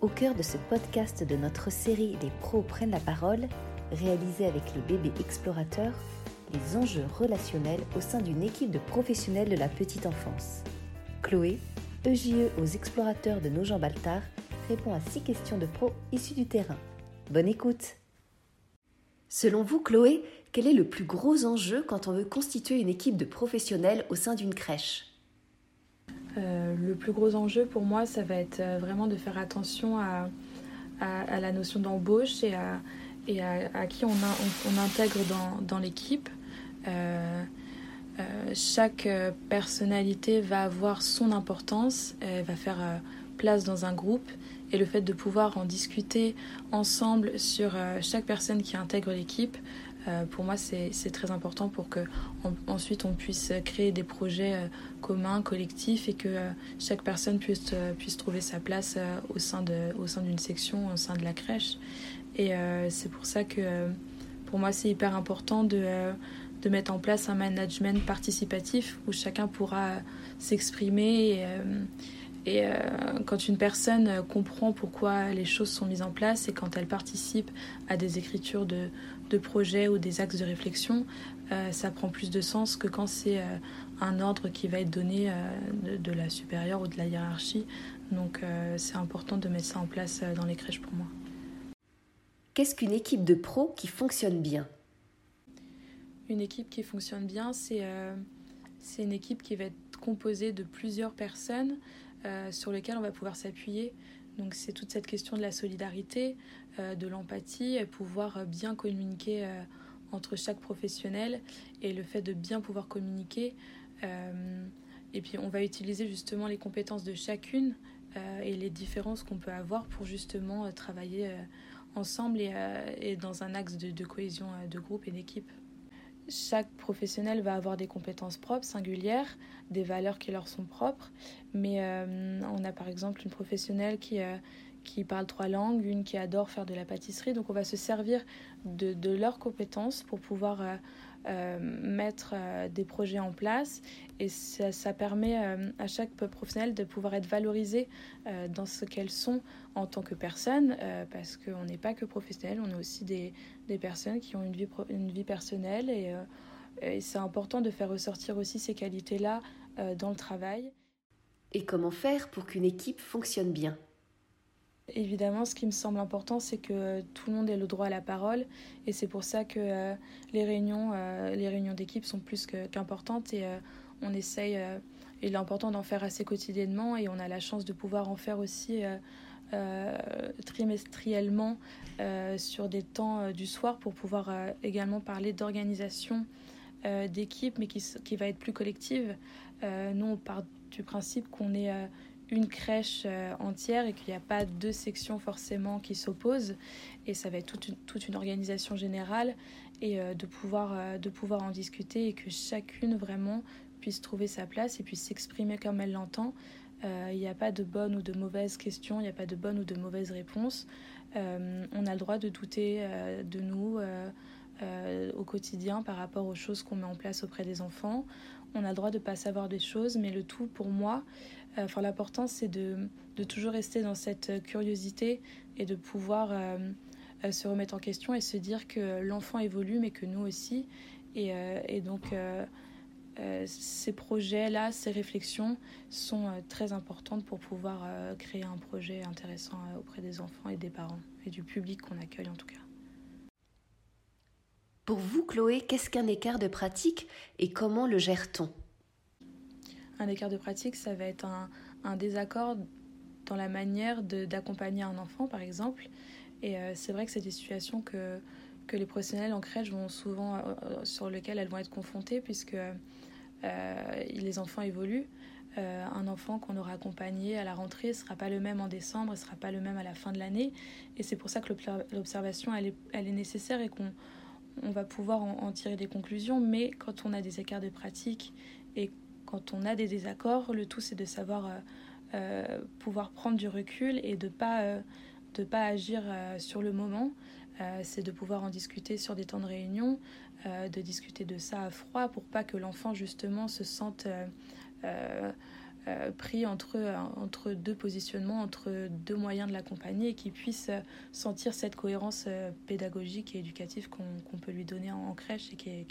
Au cœur de ce podcast de notre série Les pros prennent la parole, réalisé avec les bébés explorateurs, les enjeux relationnels au sein d'une équipe de professionnels de la petite enfance. Chloé, EJE aux explorateurs de Nogent-Baltard, répond à six questions de pros issues du terrain. Bonne écoute Selon vous, Chloé, quel est le plus gros enjeu quand on veut constituer une équipe de professionnels au sein d'une crèche? Euh, Le plus gros enjeu pour moi, ça va être euh, vraiment de faire attention à, la notion d'embauche et, à, qui on, intègre dans, dans l'équipe. Euh, chaque personnalité va avoir son importance, elle va faire place dans un groupe et le fait de pouvoir en discuter ensemble sur chaque personne qui intègre l'équipe euh, pour moi, c'est très important pour que ensuite on puisse créer des projets euh, communs, collectifs, et que euh, chaque personne puisse, puisse trouver sa place au sein d'une section, au sein de la crèche. Et c'est pour ça que pour moi, c'est hyper important de, de mettre en place un management participatif où chacun pourra s'exprimer et, quand une personne comprend pourquoi les choses sont mises en place et quand elle participe à des écritures de, de projets ou des axes de réflexion, euh, ça prend plus de sens que quand c'est euh, un ordre qui va être donné euh, de, la supérieure ou de la hiérarchie. Donc c'est important de mettre ça en place dans les crèches pour moi. Qu'est-ce qu'une équipe de pros qui fonctionne bien? Une équipe qui fonctionne bien, c'est une équipe qui va être composée de plusieurs personnes sur lesquelles on va pouvoir s'appuyer. Donc c'est toute cette question de la solidarité, euh, de l'empathie, et pouvoir bien communiquer euh, entre chaque professionnel et le fait de bien pouvoir communiquer. Euh, et puis on va utiliser justement les compétences de chacune et les différences qu'on peut avoir pour justement travailler ensemble et, dans un axe de cohésion de groupe et d'équipe. Chaque professionnel va avoir des compétences propres, singulières, des valeurs qui leur sont propres. Mais euh, on a par exemple une professionnelle qui, euh, qui parle trois langues, une qui adore faire de la pâtisserie. Donc on va se servir de, de leurs compétences pour pouvoir euh, mettre euh, des projets en place. Et ça, permet euh, à chaque professionnel de pouvoir être valorisé dans ce qu'elles sont en tant que personne parce qu'on n'est pas que professionnel, on est aussi des, des personnes qui ont une vie, une vie personnelle. Et c'est important de faire ressortir aussi ces qualités-là dans le travail. Et comment faire pour qu'une équipe fonctionne bien? Évidemment, ce qui me semble important, c'est que tout le monde ait le droit à la parole. Et c'est pour ça que euh, les réunions, euh, réunions d'équipe sont plus qu'importantes. et euh, on essaye, il est important d'en faire assez quotidiennement. Et on a la chance de pouvoir en faire aussi trimestriellement sur des temps du soir pour pouvoir également parler d'organisation d'équipe, mais qui, va être plus collective. nous, on part du principe qu'on est une crèche euh, entière et qu'il n'y a pas deux sections forcément qui s'opposent. Et ça va être toute une, toute une organisation générale et euh, de, pouvoir, euh, de pouvoir en discuter et que chacune vraiment puisse trouver sa place et puisse s'exprimer comme elle l'entend. Il n'y a pas de bonne ou de mauvaise question, il n'y a pas de bonne ou de mauvaise réponse. on a le droit de douter de nous au quotidien par rapport aux choses qu'on met en place auprès des enfants. On a le droit de ne pas savoir des choses, mais le tout pour moi, euh, l'important, c'est de, de, toujours rester dans cette curiosité et de pouvoir euh, euh, se remettre en question et se dire que l'enfant évolue, mais que nous aussi. Et, et donc, ces projets-là, ces réflexions sont très importantes pour pouvoir créer un projet intéressant auprès des enfants et des parents et du public qu'on accueille en tout cas. Pour vous, Chloé, qu'est-ce qu'un écart de pratique et comment le gère-t-on? Un écart de pratique, ça va être un, désaccord dans la manière d'accompagner un enfant, par exemple. Et euh, c'est vrai que c'est des situations que, que les professionnels en crèche vont souvent, euh, euh, sur lesquelles elles vont être confrontées, puisque les enfants évoluent. un enfant qu'on aura accompagné à la rentrée ne sera pas le même en décembre, ne sera pas le même à la fin de l'année. Et c'est pour ça que l'observation, elle est, elle est nécessaire et qu'on on va pouvoir en, tirer des conclusions. Mais quand on a des écarts de pratique et quand on a des désaccords, le tout c'est de savoir euh, euh, pouvoir prendre du recul et de pas, euh, de pas agir sur le moment. c'est de pouvoir en discuter sur des temps de réunion, de discuter de ça à froid pour pas que l'enfant justement se sente pris entre, entre deux positionnements, entre deux moyens de l'accompagner et qu'il puisse sentir cette cohérence pédagogique et éducative qu'on peut lui donner en, crèche et qui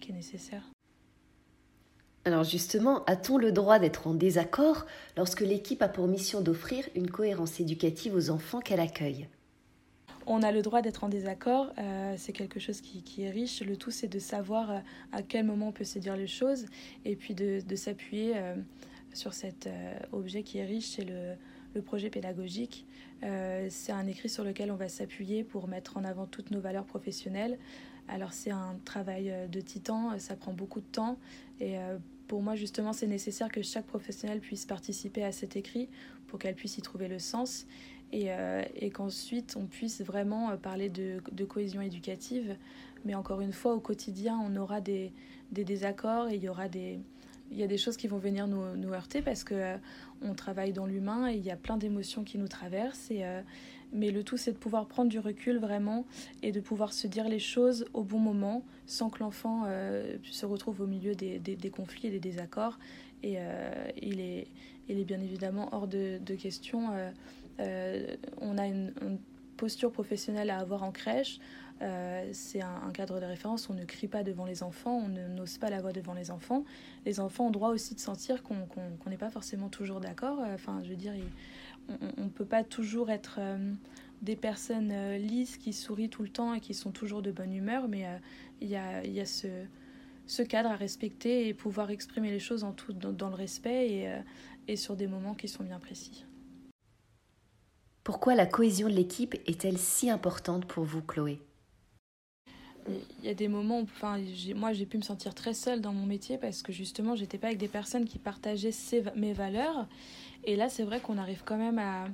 qui est nécessaire. Alors justement, a-t-on le droit d'être en désaccord lorsque l'équipe a pour mission d'offrir une cohérence éducative aux enfants qu'elle accueille? On a le droit d'être en désaccord, euh, c'est quelque chose qui, est riche. Le tout, c'est de savoir euh, à quel moment on peut se dire les choses et puis de, s'appuyer euh, sur cet objet qui est riche, c'est le, projet pédagogique. c'est un écrit sur lequel on va s'appuyer pour mettre en avant toutes nos valeurs professionnelles. Alors c'est un travail de titan, ça prend beaucoup de temps et pour moi, justement, c'est nécessaire que chaque professionnel puisse participer à cet écrit pour qu'elle puisse y trouver le sens et, euh, et qu'ensuite on puisse vraiment euh, parler de, cohésion éducative. Mais encore une fois, au quotidien, on aura des, désaccords et il y aura des, il y a des choses qui vont venir nous, heurter parce que euh, on travaille dans l'humain et il y a plein d'émotions qui nous traversent. Et, mais le tout, c'est de pouvoir prendre du recul vraiment et de pouvoir se dire les choses au bon moment sans que l'enfant euh, se retrouve au milieu des, conflits et des désaccords. Et euh, il, est, bien évidemment hors de question. Euh, on a une, posture professionnelle à avoir en crèche. c'est un, cadre de référence. On ne crie pas devant les enfants, on n'ose pas la voix devant les enfants. Les enfants ont droit aussi de sentir qu'on n'est pas forcément toujours d'accord. Enfin, je veux dire, on ne peut pas toujours être euh, des personnes euh, lisses qui sourient tout le temps et qui sont toujours de bonne humeur, mais euh, il y a, ce, cadre à respecter et pouvoir exprimer les choses en tout, dans, le respect et sur des moments qui sont bien précis. Pourquoi la cohésion de l'équipe est-elle si importante pour vous, Chloé? Il y a des moments où enfin, moi j'ai pu me sentir très seule dans mon métier parce que justement j'étais pas avec des personnes qui partageaient mes valeurs et là, c'est vrai qu'on arrive quand même à.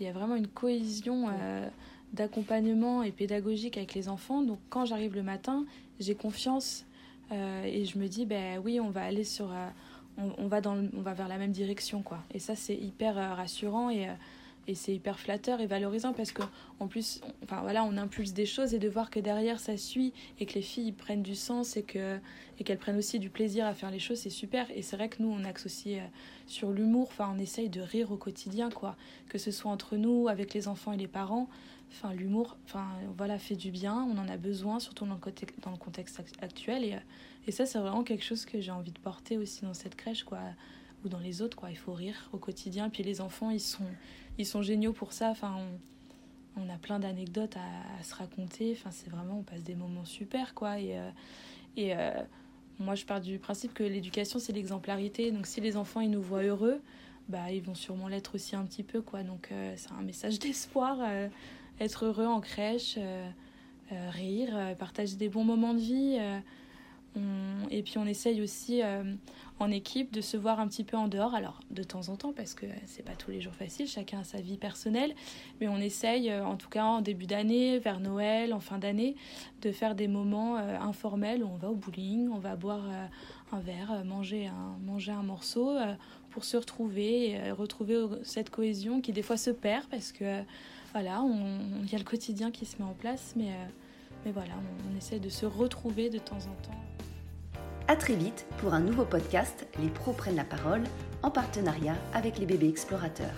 Il y a vraiment une cohésion euh, d'accompagnement et pédagogique avec les enfants. Donc, quand j'arrive le matin, j'ai confiance euh, et je me dis, ben oui, on va aller sur. Euh, on, va dans on va vers la même direction, quoi. Et ça, c'est hyper rassurant et et c'est hyper flatteur et valorisant parce que en plus enfin voilà on impulse des choses et de voir que derrière ça suit et que les filles prennent du sens et que et qu'elles prennent aussi du plaisir à faire les choses c'est super. Et c'est vrai que nous on axe aussi euh, sur l'humour. Enfin on essaye de rire au quotidien quoi. Que ce soit entre nous avec les enfants et les parents. Enfin l'humour enfin voilà fait du bien. On en a besoin surtout dans le, dans le contexte actuel. Et, euh, et ça c'est vraiment quelque chose que j'ai envie de porter aussi dans cette crèche quoi. Ou dans les autres quoi. Il faut rire au quotidien. Puis les enfants ils sont ils sont géniaux pour ça. Enfin, on, a plein d'anecdotes à, se raconter. Enfin, c'est vraiment, on passe des moments super, quoi. Et, euh, et euh, moi, je pars du principe que l'éducation, c'est l'exemplarité. Donc, si les enfants, ils nous voient heureux, bah, ils vont sûrement l'être aussi un petit peu, quoi. Donc, euh, c'est un message d'espoir. être heureux en crèche, rire, partager des bons moments de vie. Et puis, on essaye aussi en équipe, de se voir un petit peu en dehors. Alors, de temps en temps, parce que c'est pas tous les jours facile, chacun a sa vie personnelle, mais on essaye, euh, en tout cas en début d'année, vers Noël, en fin d'année, de faire des moments euh, informels où on va au bowling, on va boire euh, un verre, manger un, manger un morceau pour se retrouver, et, retrouver cette cohésion qui des fois se perd parce que voilà, il y a le quotidien qui se met en place, mais, mais voilà, on, on essaie de se retrouver de temps en temps. À très vite pour un nouveau podcast Les pros prennent la parole en partenariat avec les bébés explorateurs.